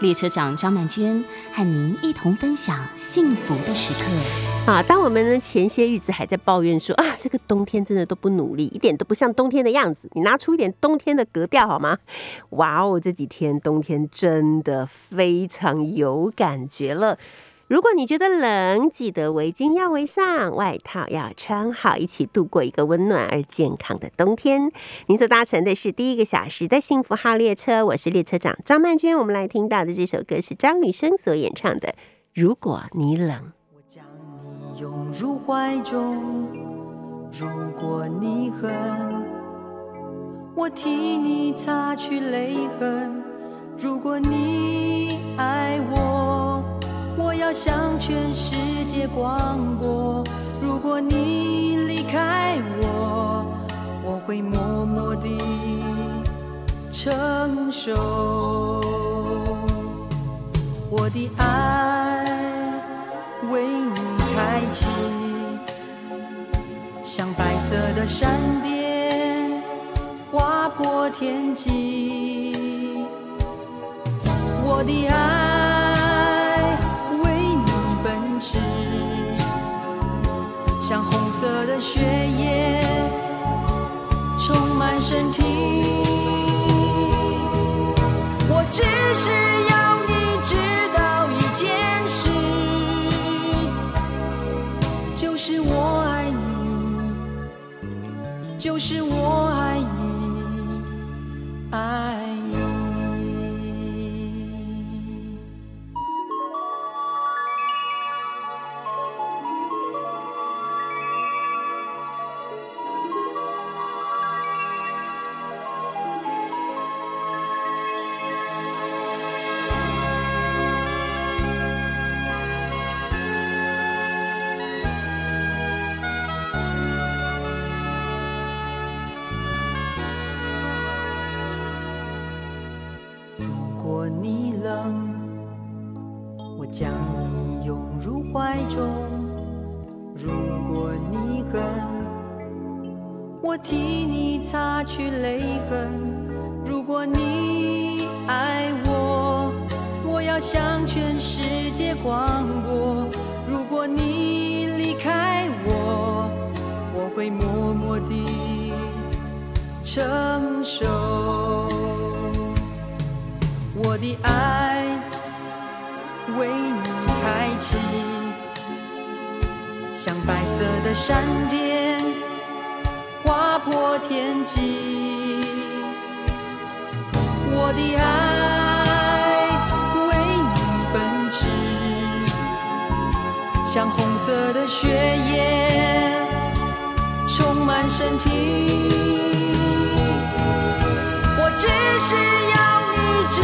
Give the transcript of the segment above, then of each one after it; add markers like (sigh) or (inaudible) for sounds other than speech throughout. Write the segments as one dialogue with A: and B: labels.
A: 列车长张曼娟和您一同分享幸福的时刻。
B: 啊，当我们呢前些日子还在抱怨说啊，这个冬天真的都不努力，一点都不像冬天的样子，你拿出一点冬天的格调好吗？哇哦，这几天冬天真的非常有感觉了。如果你觉得冷，记得围巾要围上，外套要穿好，一起度过一个温暖而健康的冬天。您所搭乘的是第一个小时的幸福号列车，我是列车长张曼娟。我们来听到的这首歌是张雨生所演唱的《如果你冷》。
C: 我将你拥入怀中，如果你恨，我替你擦去泪痕。如果你爱我。我要向全世界广播，如果你离开我，我会默默地承受。我的爱为你开启，像白色的闪电划破天际。我的爱。血液充满身体，我只是要你知道一件事，就是我爱你，就是我爱如果你冷我将你拥入怀中如果你恨我替你擦去泪痕。如果你爱我我要向全世界广播如果你离开我我会默默的承受。我的爱为你开启，像白色的闪电。划破天际，我的爱为你奔驰，像红色的血液充满身体。我只是要你知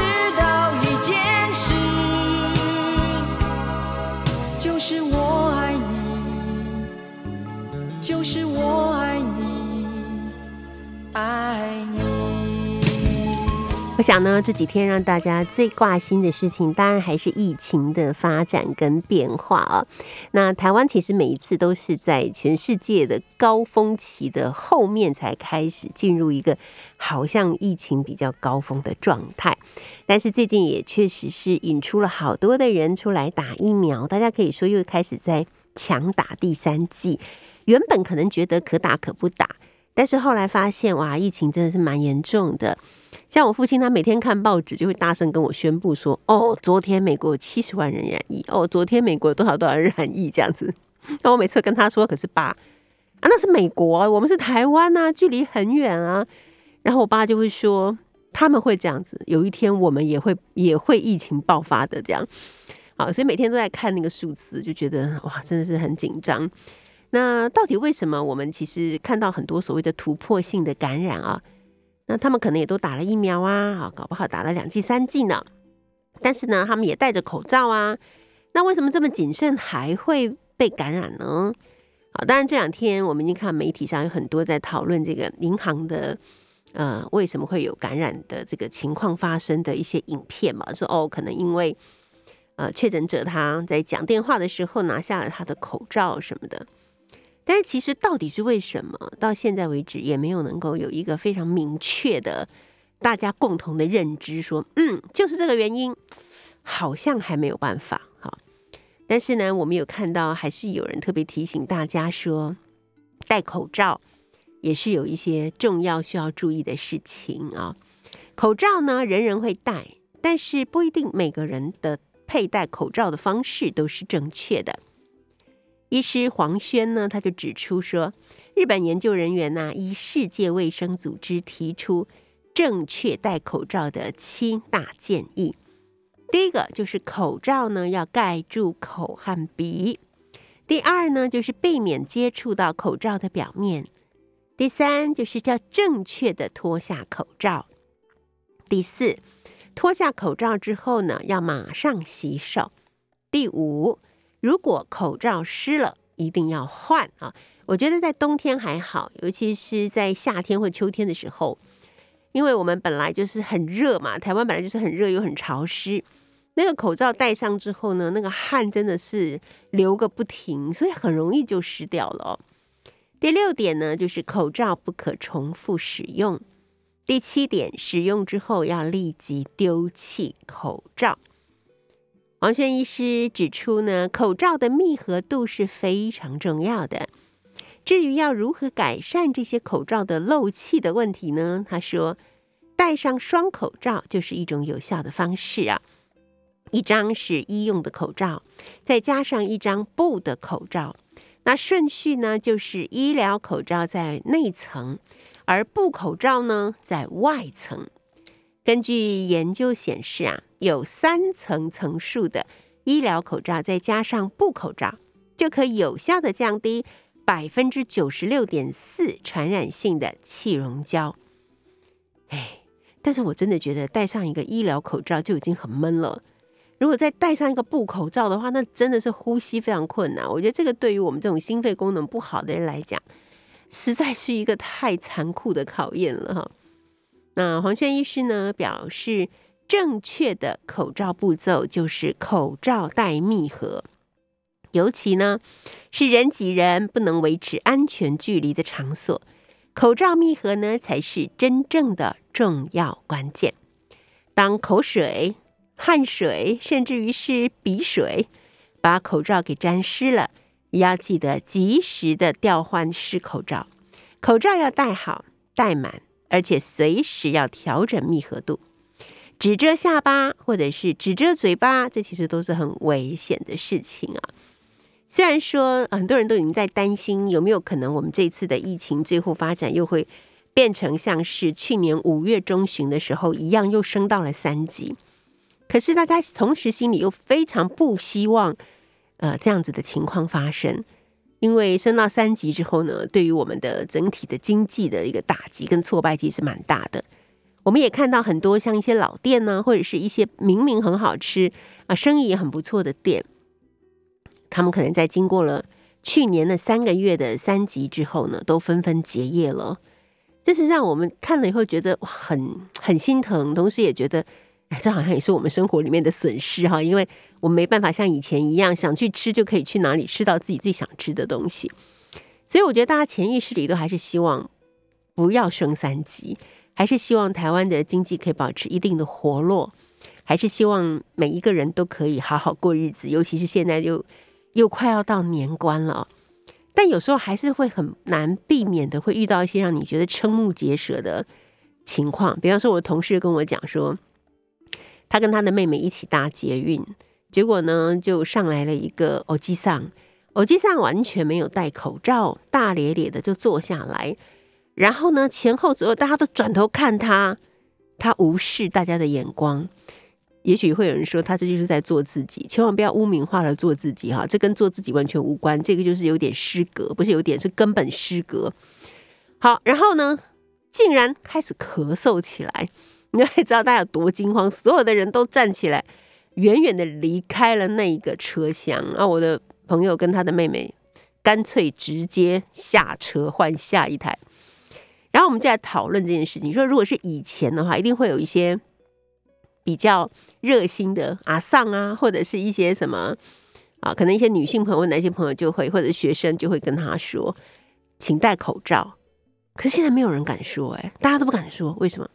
C: 我
B: 想呢，这几天让大家最挂心的事情，当然还是疫情的发展跟变化啊。那台湾其实每一次都是在全世界的高峰期的后面才开始进入一个好像疫情比较高峰的状态。但是最近也确实是引出了好多的人出来打疫苗，大家可以说又开始在强打第三剂。原本可能觉得可打可不打。但是后来发现，哇，疫情真的是蛮严重的。像我父亲，他每天看报纸就会大声跟我宣布说：“哦，昨天美国有七十万人染疫，哦，昨天美国有多少多少人染疫这样子。”那我每次跟他说：“可是爸啊，那是美国，我们是台湾啊，距离很远啊。”然后我爸就会说：“他们会这样子，有一天我们也会也会疫情爆发的这样。”好，所以每天都在看那个数字，就觉得哇，真的是很紧张。那到底为什么我们其实看到很多所谓的突破性的感染啊？那他们可能也都打了疫苗啊，啊，搞不好打了两剂、三剂呢。但是呢，他们也戴着口罩啊。那为什么这么谨慎还会被感染呢？好，当然这两天我们已经看媒体上有很多在讨论这个银行的呃为什么会有感染的这个情况发生的一些影片嘛，说哦，可能因为呃确诊者他在讲电话的时候拿下了他的口罩什么的。但是其实到底是为什么？到现在为止也没有能够有一个非常明确的大家共同的认知，说嗯，就是这个原因，好像还没有办法哈。但是呢，我们有看到还是有人特别提醒大家说，戴口罩也是有一些重要需要注意的事情啊。口罩呢，人人会戴，但是不一定每个人的佩戴口罩的方式都是正确的。医师黄轩呢，他就指出说，日本研究人员呢，依世界卫生组织提出正确戴口罩的七大建议。第一个就是口罩呢要盖住口和鼻；第二呢就是避免接触到口罩的表面；第三就是要正确的脱下口罩；第四，脱下口罩之后呢要马上洗手；第五。如果口罩湿了，一定要换啊！我觉得在冬天还好，尤其是在夏天或秋天的时候，因为我们本来就是很热嘛，台湾本来就是很热又很潮湿，那个口罩戴上之后呢，那个汗真的是流个不停，所以很容易就湿掉了。第六点呢，就是口罩不可重复使用。第七点，使用之后要立即丢弃口罩。王轩医师指出呢，口罩的密合度是非常重要的。至于要如何改善这些口罩的漏气的问题呢？他说，戴上双口罩就是一种有效的方式啊。一张是医用的口罩，再加上一张布的口罩，那顺序呢就是医疗口罩在内层，而布口罩呢在外层。根据研究显示啊。有三层层数的医疗口罩，再加上布口罩，就可以有效的降低百分之九十六点四传染性的气溶胶。哎，但是我真的觉得戴上一个医疗口罩就已经很闷了，如果再戴上一个布口罩的话，那真的是呼吸非常困难。我觉得这个对于我们这种心肺功能不好的人来讲，实在是一个太残酷的考验了哈。那黄轩医师呢表示。正确的口罩步骤就是口罩戴密合，尤其呢是人挤人不能维持安全距离的场所，口罩密合呢才是真正的重要关键。当口水、汗水，甚至于是鼻水把口罩给沾湿了，也要记得及时的调换湿口罩。口罩要戴好、戴满，而且随时要调整密合度。只遮下巴，或者是只遮嘴巴，这其实都是很危险的事情啊。虽然说很多人都已经在担心，有没有可能我们这次的疫情最后发展又会变成像是去年五月中旬的时候一样，又升到了三级。可是大家同时心里又非常不希望，呃，这样子的情况发生，因为升到三级之后呢，对于我们的整体的经济的一个打击跟挫败其实蛮大的。我们也看到很多像一些老店呢，或者是一些明明很好吃啊，生意也很不错的店，他们可能在经过了去年的三个月的三级之后呢，都纷纷结业了。这是让我们看了以后觉得很很心疼，同时也觉得，哎，这好像也是我们生活里面的损失哈，因为我们没办法像以前一样想去吃就可以去哪里吃到自己最想吃的东西。所以我觉得大家潜意识里都还是希望不要升三级。还是希望台湾的经济可以保持一定的活络，还是希望每一个人都可以好好过日子，尤其是现在又又快要到年关了，但有时候还是会很难避免的，会遇到一些让你觉得瞠目结舌的情况。比方说，我同事跟我讲说，他跟他的妹妹一起搭捷运，结果呢就上来了一个欧基桑，欧基桑完全没有戴口罩，大咧咧的就坐下来。然后呢，前后左右大家都转头看他，他无视大家的眼光。也许会有人说他这就是在做自己，千万不要污名化了做自己哈，这跟做自己完全无关。这个就是有点失格，不是有点是根本失格。好，然后呢，竟然开始咳嗽起来，(laughs) 你就会知道大家有多惊慌，所有的人都站起来，远远的离开了那一个车厢。啊，我的朋友跟他的妹妹干脆直接下车换下一台。然后我们就在讨论这件事情，说如果是以前的话，一定会有一些比较热心的阿丧啊，或者是一些什么啊，可能一些女性朋友、男性朋友就会，或者学生就会跟他说，请戴口罩。可是现在没有人敢说，哎，大家都不敢说，为什么？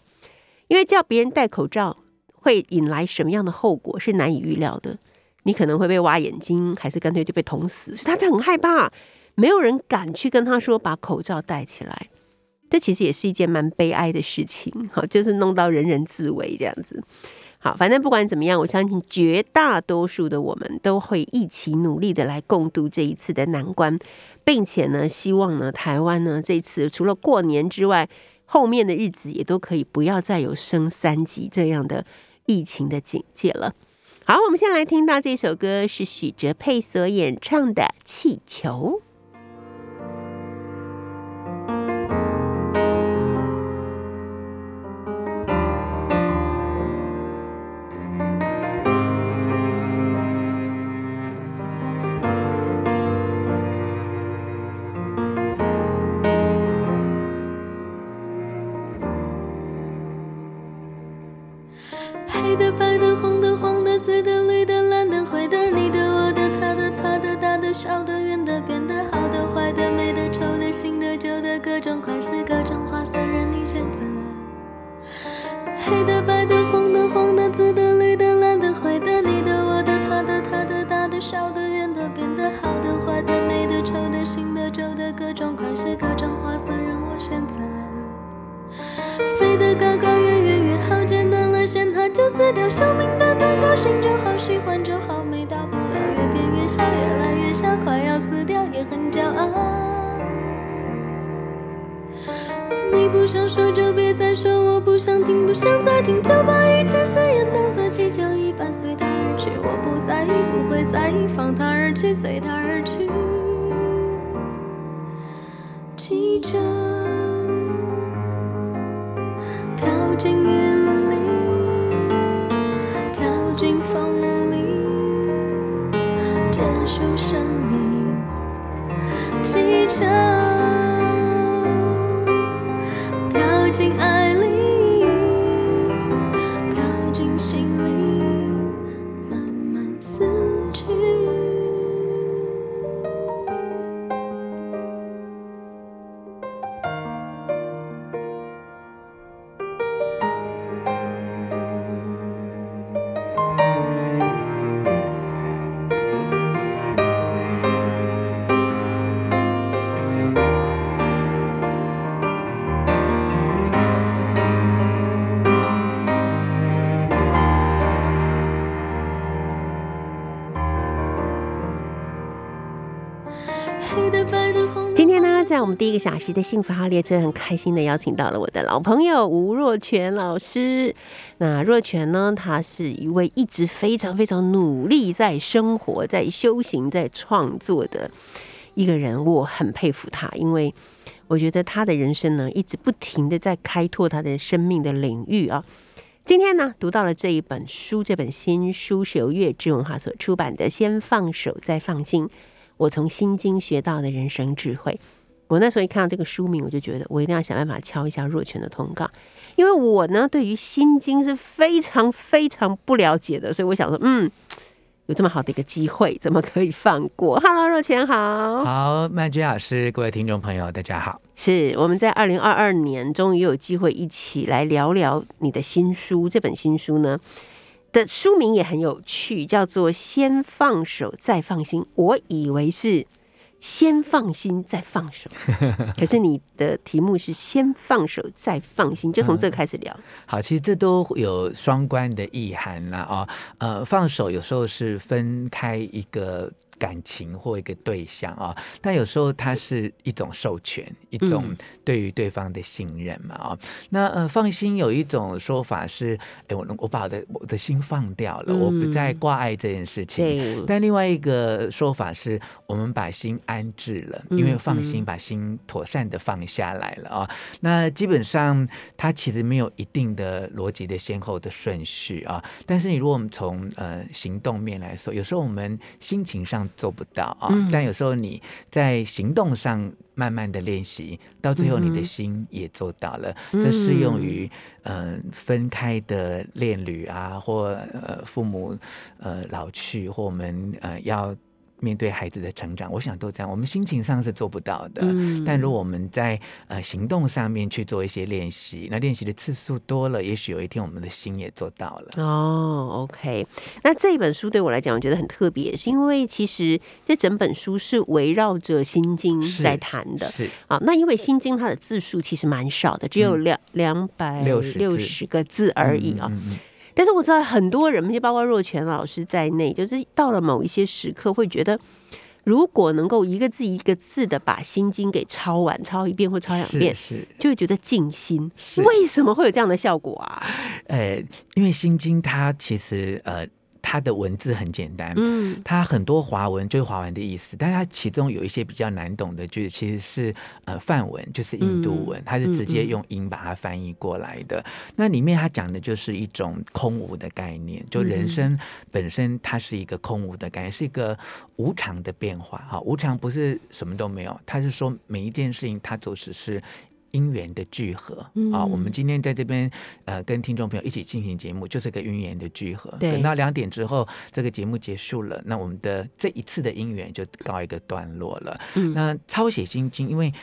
B: 因为叫别人戴口罩会引来什么样的后果是难以预料的。你可能会被挖眼睛，还是干脆就被捅死，所以他就很害怕，没有人敢去跟他说把口罩戴起来。这其实也是一件蛮悲哀的事情，好，就是弄到人人自危这样子。好，反正不管怎么样，我相信绝大多数的我们都会一起努力的来共度这一次的难关，并且呢，希望呢，台湾呢这次除了过年之外，后面的日子也都可以不要再有升三级这样的疫情的警戒了。好，我们先来听到这首歌是许哲佩所演唱的《气球》。随它而去，急着飘进雨。个小时的幸福号列车很开心的邀请到了我的老朋友吴若泉老师。那若泉呢，他是一位一直非常非常努力在生活、在修行、在创作的一个人。我很佩服他，因为我觉得他的人生呢，一直不停的在开拓他的生命的领域啊。今天呢，读到了这一本书，这本新书是由月之文化所出版的《先放手再放心》，我从心经学到的人生智慧。我那时候一看到这个书名，我就觉得我一定要想办法敲一下若泉的通告，因为我呢对于《心经》是非常非常不了解的，所以我想说，嗯，有这么好的一个机会，怎么可以放过？Hello，若泉好，
D: 好，曼君老师，各位听众朋友，大家好。
B: 是我们在二零二二年终于有机会一起来聊聊你的新书，这本新书呢的书名也很有趣，叫做《先放手再放心》，我以为是。先放心再放手，(laughs) 可是你的题目是先放手再放心，就从这开始聊。
D: 好，其实这都有双关的意涵啦。哦，呃，放手有时候是分开一个
E: 感情或一个对象啊，但有时候它是一种授权，一种对于对方的信任嘛啊。那呃，放心有一种说法是，哎，我我把我的我的心放掉了，我不再挂碍这件事情。但另外一个说法是，我们把心安置了，因为放心，把心妥善的放下来了啊。那基本上它其实没有一定的逻辑的先后的顺序啊。但是你如果我们从呃行动面来说，有时候我们心情上。做不到啊，但有时候你在行动上慢慢的练习，到最后你的心也做到了。这适用于嗯分开的恋侣啊，或呃父母呃老去，或我们呃要。面对孩子的成长，我想都这样。我们心情上是做不到的，但如果我们在呃行动上面去做一些练习，那练习的次数多了，也许有一天我们的心也做到了。
B: 哦，OK。那这一本书对我来讲，我觉得很特别，是因为其实这整本书是围绕着《心经》在谈的。
E: 是
B: 啊，那因为《心经》它的字数其实蛮少的，只有两两百六十个字而已啊。但是我知道很多人，就包括若泉老师在内，就是到了某一些时刻，会觉得如果能够一个字一个字的把心经给抄完，抄一遍或抄两遍，
E: 是
B: 就会觉得静心。为什么会有这样的效果啊？(laughs)
E: 呃，因为心经它其实呃。它的文字很简单，嗯，它很多华文就是华文的意思，但是它其中有一些比较难懂的句子，其实是呃梵文，就是印度文，它是直接用音把它翻译过来的。那里面它讲的就是一种空无的概念，就人生本身它是一个空无的概念，是一个无常的变化。哈，无常不是什么都没有，它是说每一件事情它都只是。因缘的聚合啊，我们今天在这边呃跟听众朋友一起进行节目，就是个因缘的聚合。等到两点之后，这个节目结束了，那我们的这一次的因缘就告一个段落了。嗯那抄写心经，因为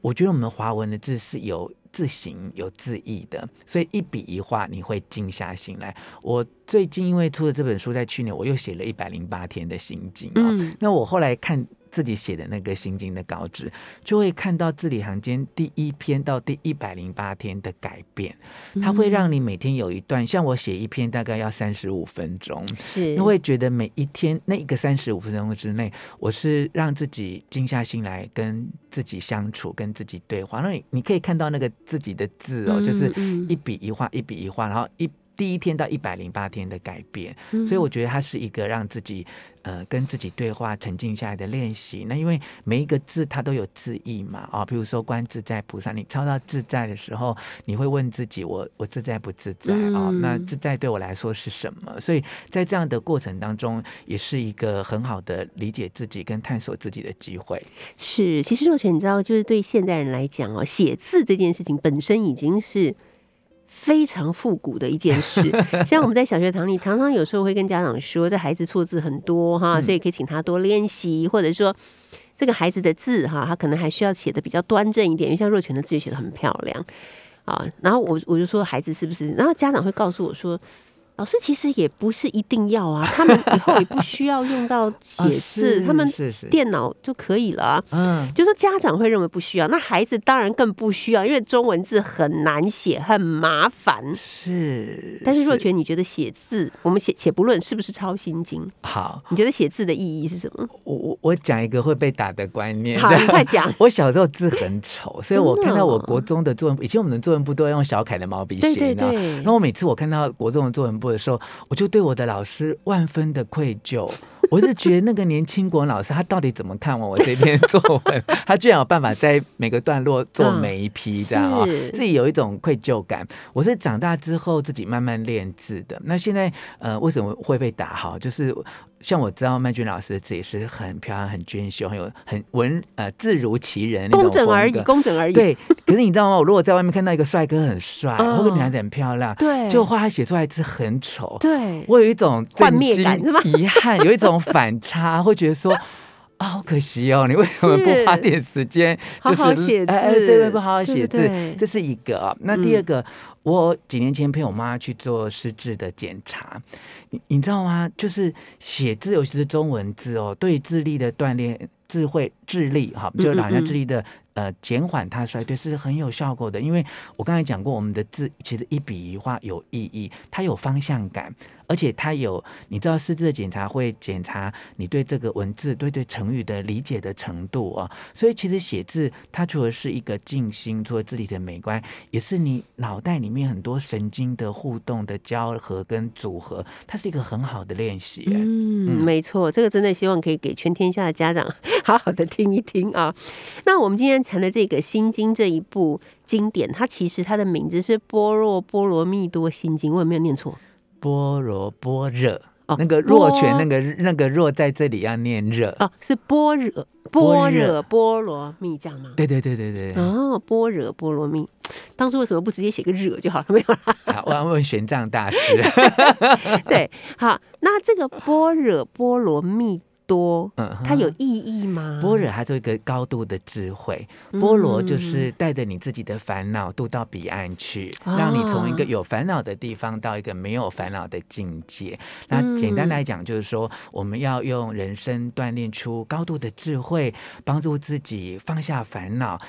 E: 我觉得我们华文的字是有字形、有字义的，所以一笔一画你会静下心来。我最近因为出了这本书，在去年我又写了一百零八天的心经啊，那我后来看。自己写的那个心经的稿纸，就会看到字里行间第一篇到第一百零八天的改变。它会让你每天有一段，像我写一篇大概要三十五分钟，
B: 是，
E: 会觉得每一天那一个三十五分钟之内，我是让自己静下心来跟自己相处，跟自己对话。那你你可以看到那个自己的字哦，就是一笔一画，一笔一画，然后一。第一天到一百零八天的改变，所以我觉得它是一个让自己呃跟自己对话、沉静下来的练习。那因为每一个字它都有字意嘛，啊，比如说观自在菩萨，你抄到自在的时候，你会问自己：我我自在不自在啊？那自在对我来说是什么？所以在这样的过程当中，也是一个很好的理解自己跟探索自己的机会。
B: 是，其实若泉，你知道，就是对现代人来讲哦，写字这件事情本身已经是。非常复古的一件事，(laughs) 像我们在小学堂里，常常有时候会跟家长说，这孩子错字很多哈，所以可以请他多练习，或者说这个孩子的字哈，他可能还需要写的比较端正一点，因为像若泉的字写的很漂亮啊。然后我我就说孩子是不是？然后家长会告诉我说。老师其实也不是一定要啊，他们以后也不需要用到 (laughs) 写字，他们电脑就可以了。嗯，就说家长会认为不需要，那孩子当然更不需要，因为中文字很难写，很麻烦。
E: 是，
B: 但是若泉，你觉得写字，我们写且不论是不是抄心经，
E: 好，
B: 你觉得写字的意义是什么？
E: 我我我讲一个会被打的观念，
B: 好，你快讲。(laughs)
E: 我小时候字很丑，所以我看到我国中的作文，以前我们的作文部都要用小楷的毛笔写，
B: 对对对。
E: 然后我每次我看到国中的作文部。的时候，我就对我的老师万分的愧疚。我是觉得那个年轻国老师，他到底怎么看完我这篇作文？(laughs) 他居然有办法在每个段落做每一批这样啊，自己有一种愧疚感。我是长大之后自己慢慢练字的。那现在呃，为什么会被打好？就是。像我知道曼君老师的字也是很漂亮、很娟秀、很有很文呃字如其人
B: 工整而已，工整而已。
E: 对，可是你知道吗？我如果在外面看到一个帅哥很帅，或者女孩子很漂亮，
B: 对，
E: 就画他写出来字很丑，
B: 对
E: 我有一种
B: 幻灭感，是吗？
E: 遗憾，有一种反差，会觉得说。(laughs) 啊，好可惜哦！你为什么不花点时间，(laughs)
B: 好好写字？
E: 对对，不好好写字，这是一个啊。那第二个，我几年前陪我妈去做失智的检查，你你知道吗？就是写字，尤其是中文字哦，对智力的锻炼。智慧、智力，哈，就老人家智力的呃减缓它衰退是很有效果的。因为我刚才讲过，我们的字其实一笔一画有意义，它有方向感。而且它有，你知道，师资的检查会检查你对这个文字、对对成语的理解的程度啊。所以其实写字，它除了是一个静心，除了字体的美观，也是你脑袋里面很多神经的互动的交合跟组合，它是一个很好的练习。
B: 嗯，没错，这个真的希望可以给全天下的家长 (laughs) 好好的听一听啊。那我们今天谈的这个《心经》这一部经典，它其实它的名字是《般若波罗蜜多心经》，我有没有念错？
E: 般若波热哦，那个若泉，那个那个若在这里要念热
B: 哦，是般若般若波罗蜜这样吗？
E: 对对对对对。
B: 哦，般若波罗蜜，当初为什么不直接写个热就好了？没有
E: 啦。我要问玄奘大师。(laughs)
B: 对，好，那这个般若波罗蜜。多，嗯，它有意义吗？
E: 般若，它做一个高度的智慧。波罗就是带着你自己的烦恼渡到彼岸去，让你从一个有烦恼的地方到一个没有烦恼的境界。那简单来讲，就是说我们要用人生锻炼出高度的智慧，帮助自己放下烦恼。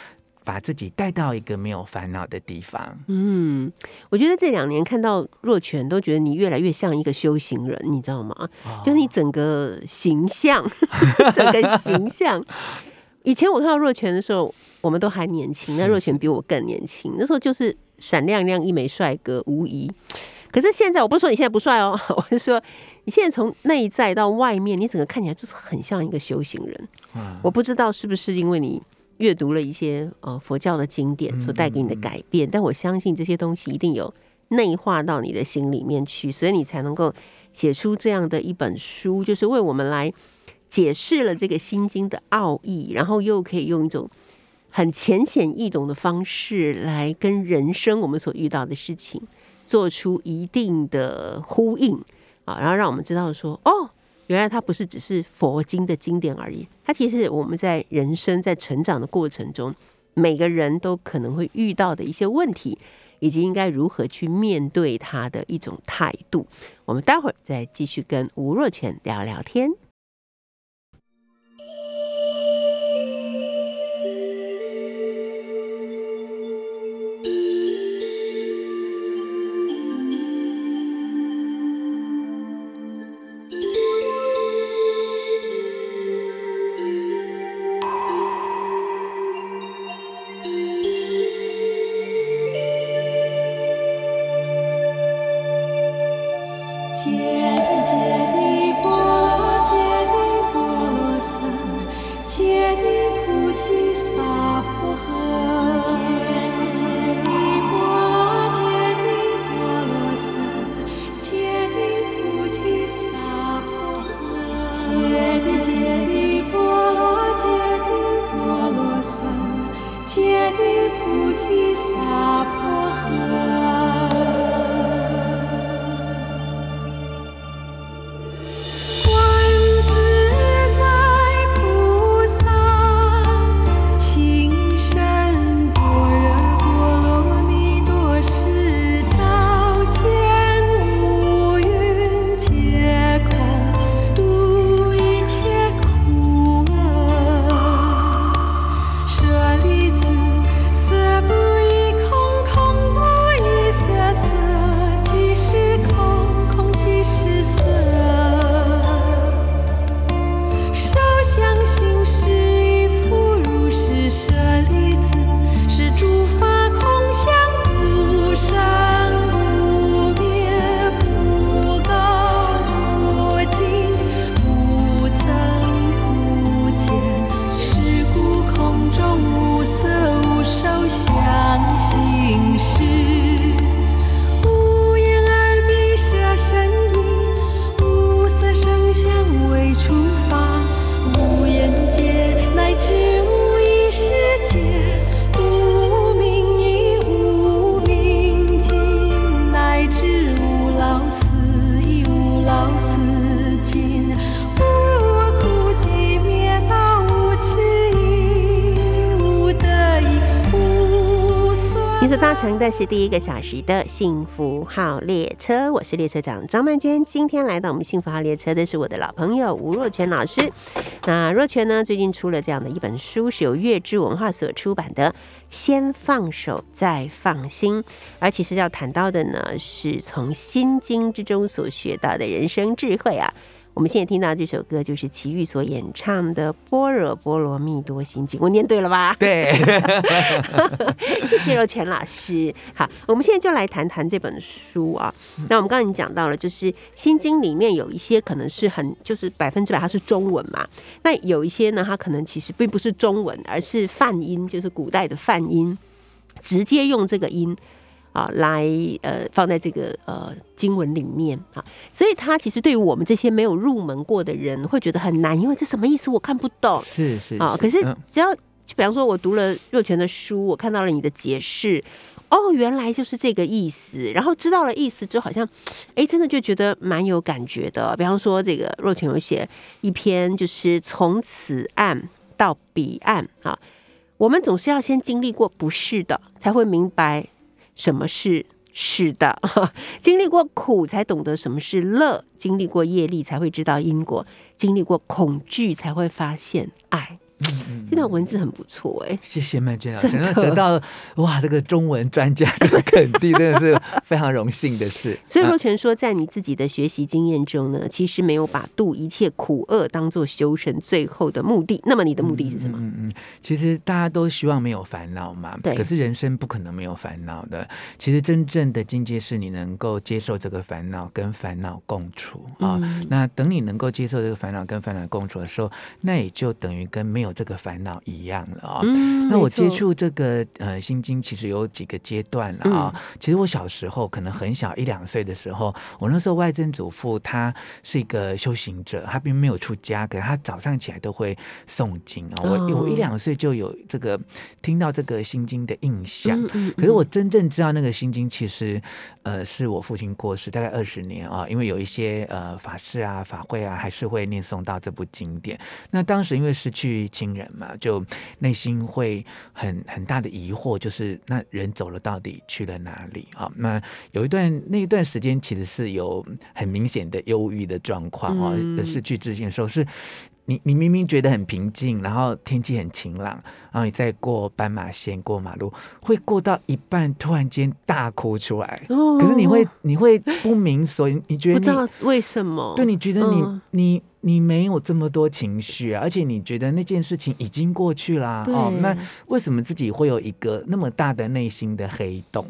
E: 把自己带到一个没有烦恼的地方。
B: 嗯，我觉得这两年看到若泉，都觉得你越来越像一个修行人，你知道吗？就是你整个形象，(laughs) 整个形象。以前我看到若泉的时候，我们都还年轻，那若泉比我更年轻。那时候就是闪亮亮一枚帅哥，无疑。可是现在，我不是说你现在不帅哦，(laughs) 我是说你现在从内在到外面，你整个看起来就是很像一个修行人。我不知道是不是因为你。阅读了一些呃佛教的经典所带给你的改变，但我相信这些东西一定有内化到你的心里面去，所以你才能够写出这样的一本书，就是为我们来解释了这个心经的奥义，然后又可以用一种很浅显易懂的方式来跟人生我们所遇到的事情做出一定的呼应啊，然后让我们知道说哦。原来它不是只是佛经的经典而已，它其实我们在人生在成长的过程中，每个人都可能会遇到的一些问题，以及应该如何去面对它的一种态度。我们待会儿再继续跟吴若泉聊聊天。是第一个小时的幸福号列车，我是列车长张曼娟。今天来到我们幸福号列车的是我的老朋友吴若泉老师。那若泉呢，最近出了这样的一本书，是由月之文化所出版的《先放手再放心》，而其实要谈到的呢，是从心经之中所学到的人生智慧啊。我们现在听到这首歌就是齐豫所演唱的《般若波罗蜜多心经》，我念对了吧？
E: 对，(laughs)
B: 谢谢若泉老师。好，我们现在就来谈谈这本书啊。那我们刚才已经讲到了，就是《心经》里面有一些可能是很就是百分之百它是中文嘛，那有一些呢，它可能其实并不是中文，而是梵音，就是古代的梵音，直接用这个音。啊，来呃，放在这个呃经文里面啊，所以它其实对于我们这些没有入门过的人会觉得很难，因为这什么意思我看不懂。
E: 是是
B: 啊，可是只要就比方说，我读了若泉的书，我看到了你的解释，哦，原来就是这个意思，然后知道了意思之后，好像哎，真的就觉得蛮有感觉的。比方说，这个若泉有写一篇，就是从此岸到彼岸啊，我们总是要先经历过不是的，才会明白。什么是是的？(laughs) 经历过苦才懂得什么是乐，经历过业力才会知道因果，经历过恐惧才会发现爱。这段文字很不错哎，
E: 谢谢曼娟老师，得到哇这个中文专家的肯定，真的是非常荣幸的事。(laughs)
B: 所以若泉说，在你自己的学习经验中呢，其实没有把度一切苦厄当做修成最后的目的。那么你的目的是什么？
E: 嗯嗯，其实大家都希望没有烦恼嘛，
B: 对。
E: 可是人生不可能没有烦恼的。其实真正的境界是你能够接受这个烦恼，跟烦恼共处啊。那等你能够接受这个烦恼，跟烦恼共处的时候，那也就等于跟没有这个烦恼一样了啊！那我接触这个呃心经，其实有几个阶段了啊。其实我小时候可能很小一两岁的时候，我那时候外曾祖父他是一个修行者，他并没有出家，可是他早上起来都会诵经啊。我我一两岁就有这个听到这个心经的印象，可是我真正知道那个心经，其实呃是我父亲过世大概二十年啊，因为有一些呃法事啊法会啊，还是会念诵到这部经典。那当时因为失去亲人嘛，就内心会很很大的疑惑，就是那人走了到底去了哪里啊？那有一段那一段时间，其实是有很明显的忧郁的状况啊，失去自信的时候，是你你明明觉得很平静，然后天气很晴朗，然后你再过斑马线过马路，会过到一半突然间大哭出来，可是你会你会不明所以，你觉得
B: 不知道为什么？
E: 对，你觉得你你。你没有这么多情绪，而且你觉得那件事情已经过去啦。哦，那为什么自己会有一个那么大的内心的黑洞？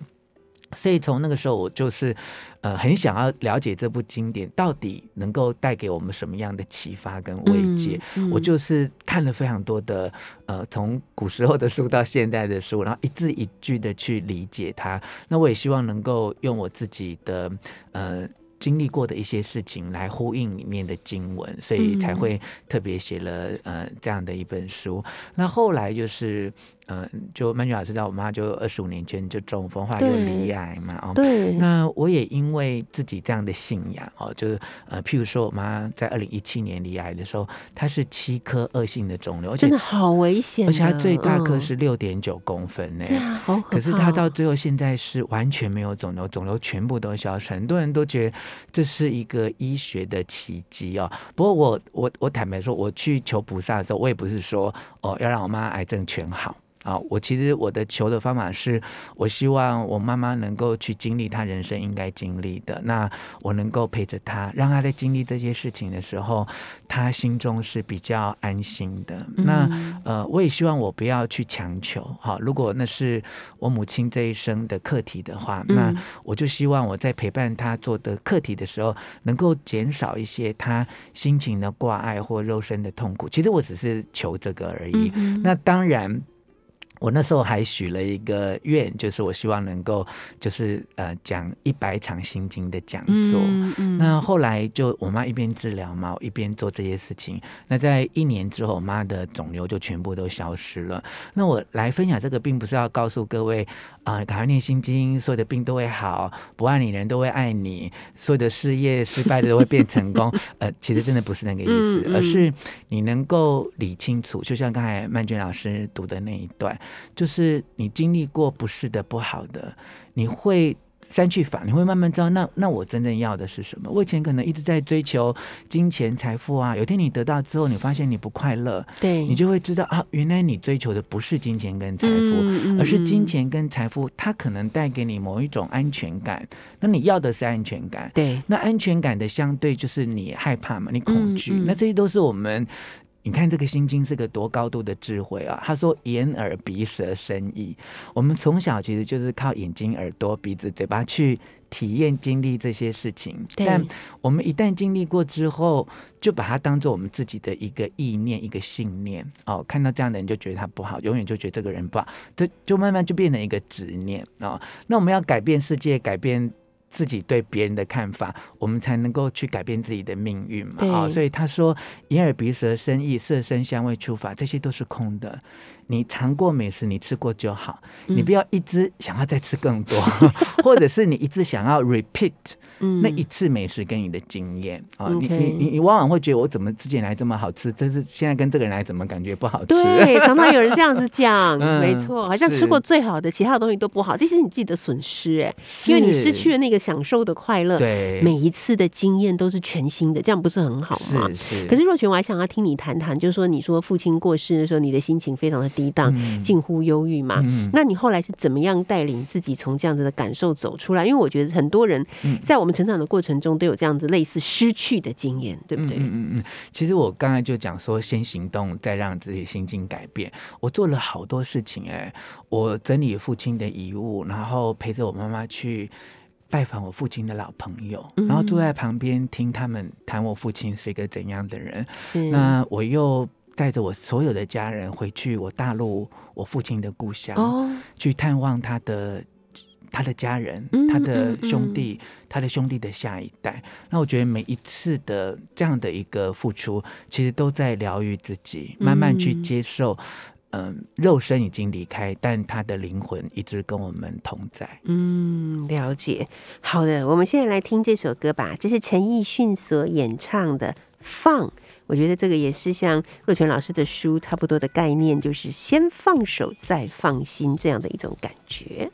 E: 所以从那个时候，我就是呃很想要了解这部经典到底能够带给我们什么样的启发跟慰藉。我就是看了非常多的呃从古时候的书到现代的书，然后一字一句的去理解它。那我也希望能够用我自己的呃。经历过的一些事情来呼应里面的经文，所以才会特别写了呃这样的一本书。那后来就是。嗯，就曼娟老师知道，我妈就二十五年前就中风，后来又离癌嘛，哦，
B: 对。
E: 那我也因为自己这样的信仰哦，就是呃，譬如说我妈在二零一七年离癌的时候，她是七颗恶性的肿瘤，而且
B: 真的好危险，
E: 而且她最大颗是六点九公分呢，
B: 好
E: 可是她到最后现在是完全没有肿瘤，肿瘤全部都消失，很多人都觉得这是一个医学的奇迹哦。不过我我我坦白说，我去求菩萨的时候，我也不是说哦要让我妈癌症全好。啊，我其实我的求的方法是，我希望我妈妈能够去经历她人生应该经历的，那我能够陪着她，让她在经历这些事情的时候，她心中是比较安心的。那呃，我也希望我不要去强求，哈，如果那是我母亲这一生的课题的话，那我就希望我在陪伴她做的课题的时候，能够减少一些她心情的挂碍或肉身的痛苦。其实我只是求这个而已。那当然。我那时候还许了一个愿，就是我希望能够，就是呃讲一百场心经的讲座。那后来就我妈一边治疗嘛，我一边做这些事情。那在一年之后，我妈的肿瘤就全部都消失了。那我来分享这个，并不是要告诉各位啊，赶快念心经，所有的病都会好，不爱你的人都会爱你，所有的事业失败的都会变成功。(laughs) 呃，其实真的不是那个意思，而是你能够理清楚，就像刚才曼娟老师读的那一段。就是你经历过不是的、不好的，你会。三去法，你会慢慢知道，那那我真正要的是什么？我以前可能一直在追求金钱财富啊，有天你得到之后，你发现你不快乐，
B: 对
E: 你就会知道啊，原来你追求的不是金钱跟财富，而是金钱跟财富，它可能带给你某一种安全感。那你要的是安全感，
B: 对，
E: 那安全感的相对就是你害怕嘛，你恐惧，那这些都是我们。你看这个心经是个多高度的智慧啊！他说眼耳鼻舌身意，我们从小其实就是靠眼睛、耳朵、鼻子、嘴巴去体验、经历这些事情。但我们一旦经历过之后，就把它当做我们自己的一个意念、一个信念哦。看到这样的人就觉得他不好，永远就觉得这个人不好，这就慢慢就变成一个执念啊。那我们要改变世界，改变。自己对别人的看法，我们才能够去改变自己的命运嘛。啊，所以他说眼耳鼻舌身意色声香味触法，这些都是空的。你尝过美食，你吃过就好，你不要一直想要再吃更多，(laughs) 或者是你一直想要 repeat。那一次美食跟你的经验啊，你你你你往往会觉得我怎么之前来这么好吃，这是现在跟这个人来怎么感觉不好吃？
B: 对，常常有人这样子讲，(laughs) 没错，好像吃过最好的，其他的东西都不好，这是你自己的损失哎，因为你失去了那个享受的快乐。
E: 对，
B: 每一次的经验都是全新的，这样不是很好吗？
E: 是是。
B: 可是若泉，我还想要听你谈谈，就是说你说父亲过世的时候，你的心情非常的低档，近乎忧郁嘛。那你后来是怎么样带领自己从这样子的感受走出来？因为我觉得很多人在我们成长的过程中。都有这样子类似失去的经验，对不对？
E: 嗯嗯嗯。其实我刚才就讲说，先行动，再让自己心境改变。我做了好多事情，哎，我整理父亲的遗物，然后陪着我妈妈去拜访我父亲的老朋友，然后坐在旁边听他们谈我父亲是一个怎样的人。那我又带着我所有的家人回去我大陆我父亲的故乡，去探望他的。他的家人，他的兄弟，他的兄弟的下一代。那我觉得每一次的这样的一个付出，其实都在疗愈自己，慢慢去接受。嗯，肉身已经离开，但他的灵魂一直跟我们同在。
B: 嗯，了解。好的，我们现在来听这首歌吧。这是陈奕迅所演唱的《放》。我觉得这个也是像若泉老师的书差不多的概念，就是先放手再放心这样的一种感觉。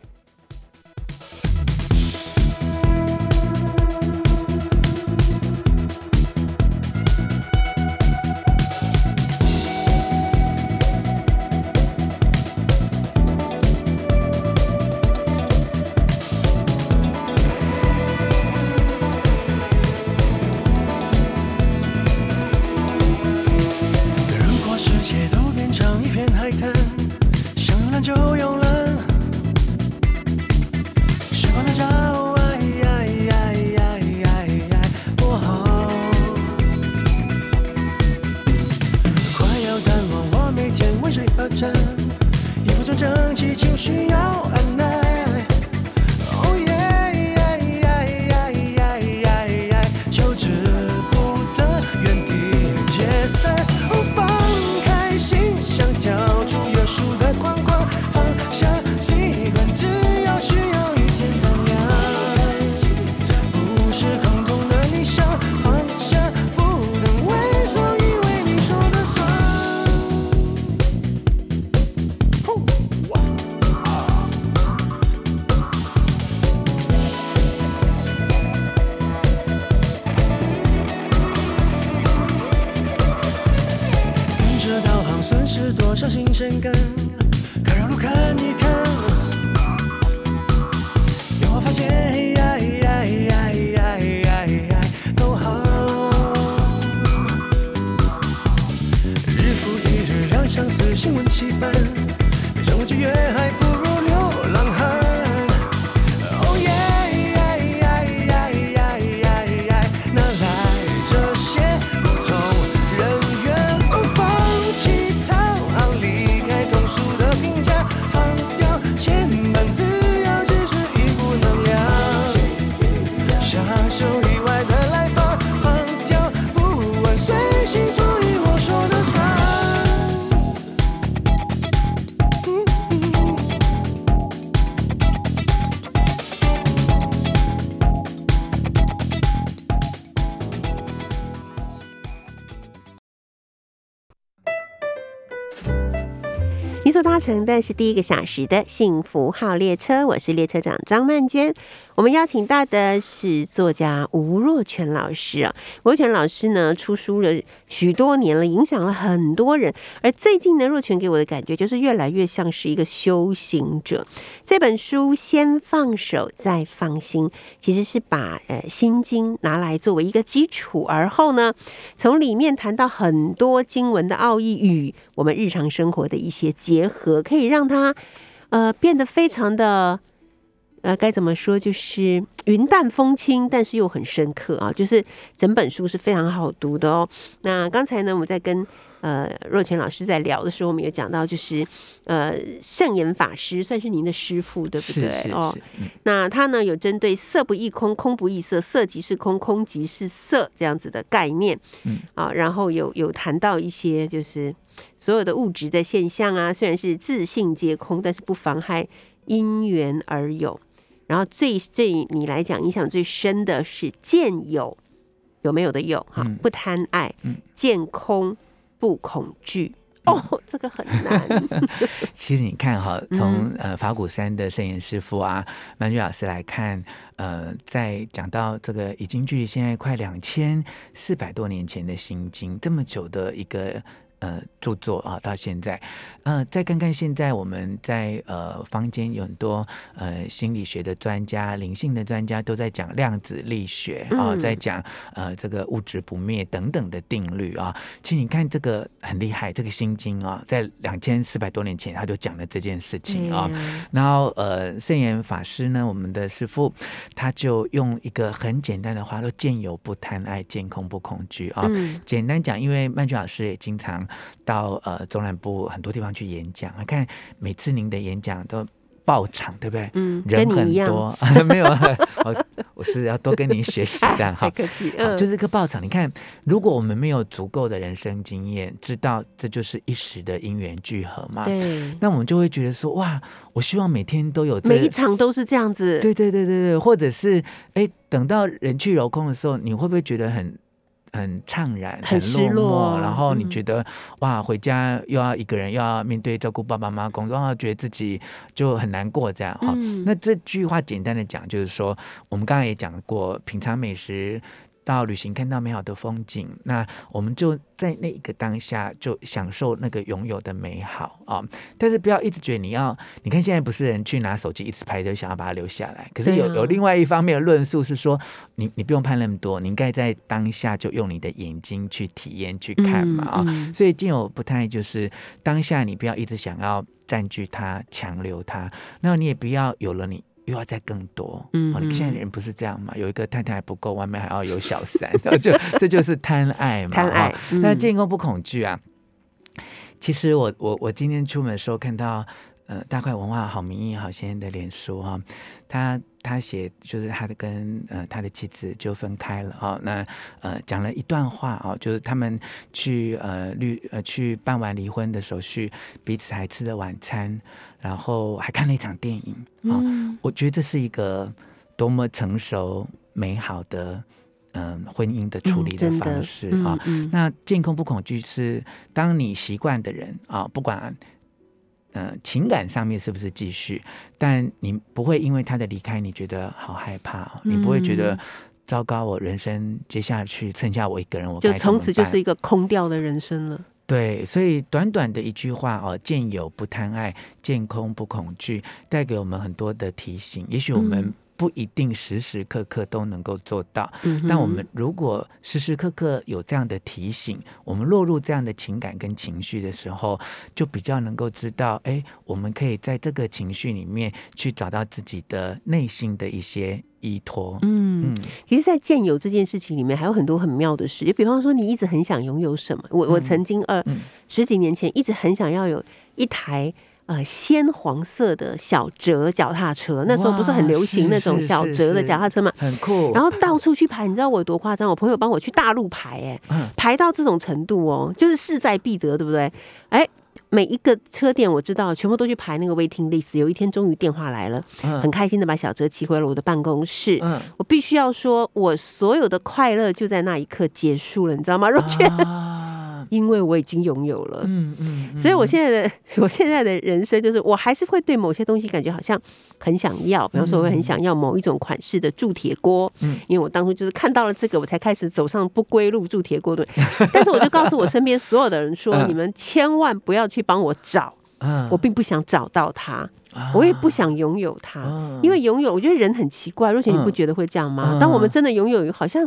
B: 新鲜感乘的是第一个小时的幸福号列车，我是列车长张曼娟。我们邀请到的是作家吴若泉老师啊，吴若泉老师呢出书了许多年了，影响了很多人。而最近呢，若泉给我的感觉就是越来越像是一个修行者。这本书先放手再放心，其实是把呃心经拿来作为一个基础，而后呢，从里面谈到很多经文的奥义与我们日常生活的一些结合，可以让它呃变得非常的。呃，该怎么说？就是云淡风轻，但是又很深刻啊！就是整本书是非常好读的哦。那刚才呢，我们在跟呃若泉老师在聊的时候，我们有讲到，就是呃圣严法师算是您的师傅，对不对？
E: 哦，
B: 那他呢有针对色不异空，空不异色，色即是空，空即是色这样子的概念，嗯啊，然后有有谈到一些就是所有的物质的现象啊，虽然是自性皆空，但是不妨害因缘而有。然后最最你来讲影响最深的是见有有没有的有哈不贪爱见空不恐惧哦这个很难。(laughs)
E: 其实你看哈，从呃法鼓山的圣严师傅啊曼玉老师来看，呃，在讲到这个已经距离现在快两千四百多年前的心经这么久的一个。呃，著作啊，到现在，呃，再看看现在我们在呃坊间有很多呃心理学的专家、灵性的专家都在讲量子力学啊，在讲呃这个物质不灭等等的定律啊。其实你看这个很厉害，这个心经啊，在两千四百多年前他就讲了这件事情啊。然后呃，圣严法师呢，我们的师父他就用一个很简单的话说：“见有不贪爱，见空不恐惧啊。”简单讲，因为曼君老师也经常。到呃中南部很多地方去演讲，看每次您的演讲都爆场，对不对？
B: 嗯，
E: 人很多，(laughs) 没有，我我是要多跟您学习 (laughs) 的
B: 哈。客气，
E: 就是个爆场。你看，如果我们没有足够的人生经验，知道这就是一时的因缘聚合嘛，
B: 对，
E: 那我们就会觉得说，哇，我希望每天都有
B: 每一场都是这样子。
E: 对对对对对，或者是哎，等到人去楼空的时候，你会不会觉得很？很怅然，
B: 很
E: 落寞，然后你觉得哇，回家又要一个人，又要面对照顾爸爸妈妈工作，然后觉得自己就很难过，这样哈。那这句话简单的讲，就是说，我们刚刚也讲过，品尝美食。到旅行看到美好的风景，那我们就在那一个当下就享受那个拥有的美好啊！但是不要一直觉得你要，你看现在不是人去拿手机一直拍，就想要把它留下来。可是有有另外一方面的论述是说，你你不用拍那么多，你应该在当下就用你的眼睛去体验去看嘛啊！所以见有不太就是当下你不要一直想要占据它、强留它，那你也不要有了你。又要再更多，嗯，你现在人不是这样嘛？有一个太太还不够，外面还要有小三，然 (laughs) 后就这就是贪爱嘛。
B: 贪爱，
E: 那建功不恐惧啊。其实我我我今天出门的时候看到。呃，大块文化好名义好先生的脸书哈，他他写就是他的跟呃他的妻子就分开了哈，那呃讲了一段话哦，就是他们去呃律呃去办完离婚的手续，彼此还吃了晚餐，然后还看了一场电影啊，我觉得这是一个多么成熟美好的嗯婚姻的处理的方式啊，那健康不恐惧是当你习惯的人啊，不管。呃，情感上面是不是继续？但你不会因为他的离开，你觉得好害怕，你不会觉得糟糕，我人生接下去剩下我一个人，我
B: 就从此就是一个空掉的人生了。
E: 对，所以短短的一句话哦，见有不贪爱，见空不恐惧，带给我们很多的提醒。也许我们。不一定时时刻刻都能够做到，但我们如果时时刻刻有这样的提醒，我们落入这样的情感跟情绪的时候，就比较能够知道，哎，我们可以在这个情绪里面去找到自己的内心的一些依托。
B: 嗯，其实，在建有这件事情里面，还有很多很妙的事，就比方说，你一直很想拥有什么？我我曾经二十几年前一直很想要有一台。呃，鲜黄色的小折脚踏车，那时候不是很流行那种小折的脚踏车嘛，
E: 很酷。
B: 然后到处去排，你知道我有多夸张？我朋友帮我去大陆排，哎，排到这种程度哦，就是势在必得，对不对？哎，每一个车店我知道，全部都去排那个 waiting list。有一天终于电话来了，很开心的把小哲骑回了我的办公室。嗯，我必须要说，我所有的快乐就在那一刻结束了，你知道吗？若泉。因为我已经拥有了。嗯嗯。所以我现在的 (laughs) 我现在的人生就是，我还是会对某些东西感觉好像很想要，比方说我会很想要某一种款式的铸铁锅，嗯，因为我当初就是看到了这个，我才开始走上不归路铸铁锅对。(laughs) 但是我就告诉我身边所有的人说，你们千万不要去帮我找，我并不想找到它。我也不想拥有它，因为拥有，我觉得人很奇怪。若雪你不觉得会这样吗？当我们真的拥有，好像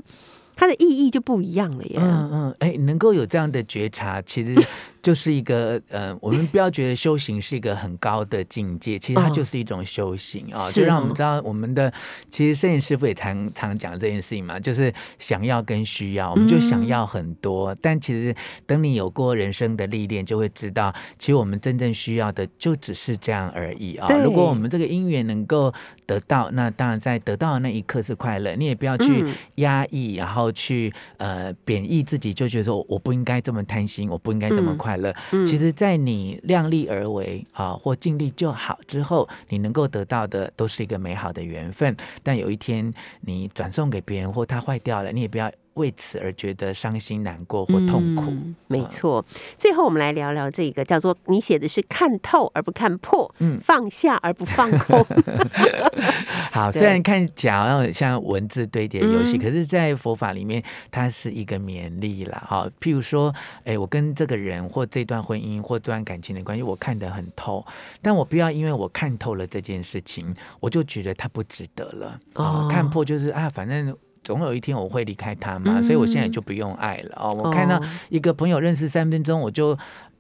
B: 它的意义就不一样了耶。嗯
E: 嗯，哎，能够有这样的觉察，其实。就是一个呃，我们不要觉得修行是一个很高的境界，其实它就是一种修行啊，就让我们知道我们的其实摄影师傅也常常讲这件事情嘛，就是想要跟需要，我们就想要很多，但其实等你有过人生的历练，就会知道，其实我们真正需要的就只是这样而已啊。如果我们这个因缘能够得到，那当然在得到的那一刻是快乐，你也不要去压抑，然后去呃贬义自己，就觉得说我不应该这么贪心，我不应该这么快。快乐，其实，在你量力而为啊，或尽力就好之后，你能够得到的都是一个美好的缘分。但有一天你转送给别人，或它坏掉了，你也不要。为此而觉得伤心难过或痛苦，
B: 没错。最后我们来聊聊这个叫做你写的是看透而不看破，嗯，放下而不放空。(laughs) (laughs)
E: 好，虽然看起来好像像文字堆叠游戏，可是，在佛法里面，它是一个勉励了。哈，譬如说，哎，我跟这个人或这段婚姻或这段感情的关系，我看得很透，但我不要因为我看透了这件事情，我就觉得它不值得了。哦，看破就是啊，反正。总有一天我会离开他嘛，所以我现在就不用爱了哦。我看到一个朋友认识三分钟，我就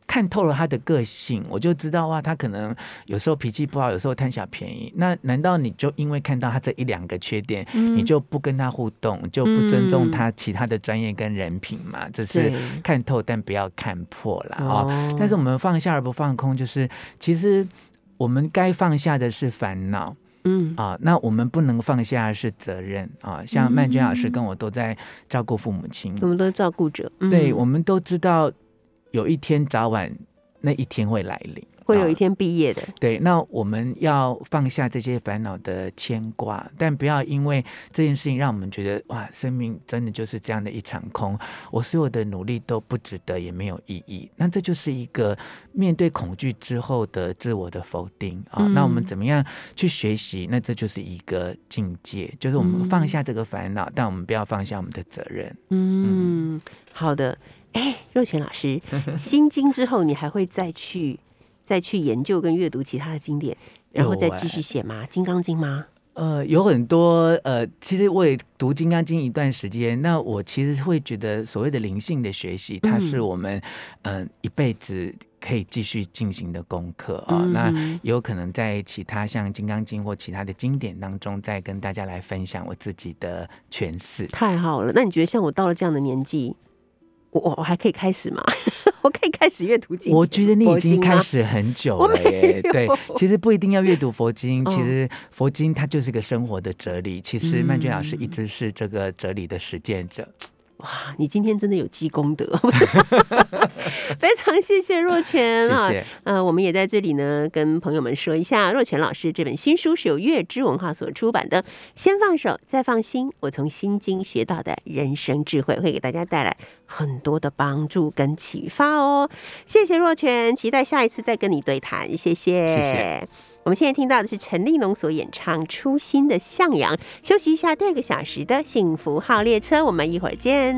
E: 看透了他的个性，我就知道哇，他可能有时候脾气不好，有时候贪小便宜。那难道你就因为看到他这一两个缺点，你就不跟他互动，就不尊重他其他的专业跟人品嘛？这是看透，但不要看破了哦。但是我们放下而不放空，就是其实我们该放下的是烦恼。嗯啊，那我们不能放下是责任啊。像曼娟老师跟我都在照顾父母亲，
B: 我们都是照顾者。
E: 对，我们都知道有一天早晚那一天会来临。
B: 会有一天毕业的，
E: 对。那我们要放下这些烦恼的牵挂，但不要因为这件事情让我们觉得哇，生命真的就是这样的一场空，我所有的努力都不值得，也没有意义。那这就是一个面对恐惧之后的自我的否定啊。那我们怎么样去学习？那这就是一个境界，就是我们放下这个烦恼，但我们不要放下我们的责任。
B: 嗯，好的。哎，若泉老师，(laughs) 心经之后，你还会再去？再去研究跟阅读其他的经典，然后再继续写吗？《金刚经》吗？
E: 呃，有很多呃，其实我也读《金刚经》一段时间。那我其实会觉得，所谓的灵性的学习，它是我们嗯一辈子可以继续进行的功课啊。那有可能在其他像《金刚经》或其他的经典当中，再跟大家来分享我自己的诠释。
B: 太好了，那你觉得像我到了这样的年纪？我我还可以开始吗？(laughs) 我可以开始阅读经。
E: 我觉得你已经开始很久了耶。对，其实不一定要阅读佛经，其实佛经它就是个生活的哲理。其实曼娟老师一直是这个哲理的实践者。
B: 哇，你今天真的有积功德，(laughs) 非常谢谢若泉啊！呃，我们也在这里呢，跟朋友们说一下，若泉老师这本新书是由月之文化所出版的，《先放手再放心》，我从心经学到的人生智慧，会给大家带来很多的帮助跟启发哦。谢谢若泉，期待下一次再跟你对谈，谢谢，
E: 谢谢。
B: 我们现在听到的是陈立农所演唱《初心的向阳》。休息一下，第二个小时的幸福号列车，我们一会儿见。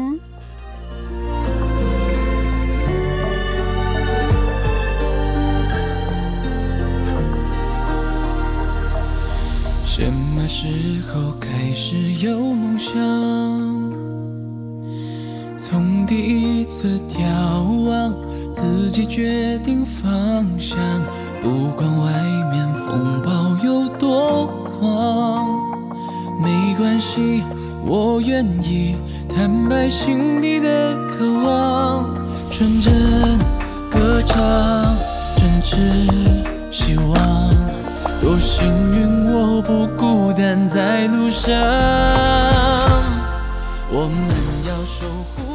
F: 什么时候开始有梦想？从第一次眺望，自己决定方向，不管外面风暴有多狂，没关系，我愿意坦白心底的渴望，纯真歌唱，真挚希望，多幸运我不孤单在路上，我们要守护。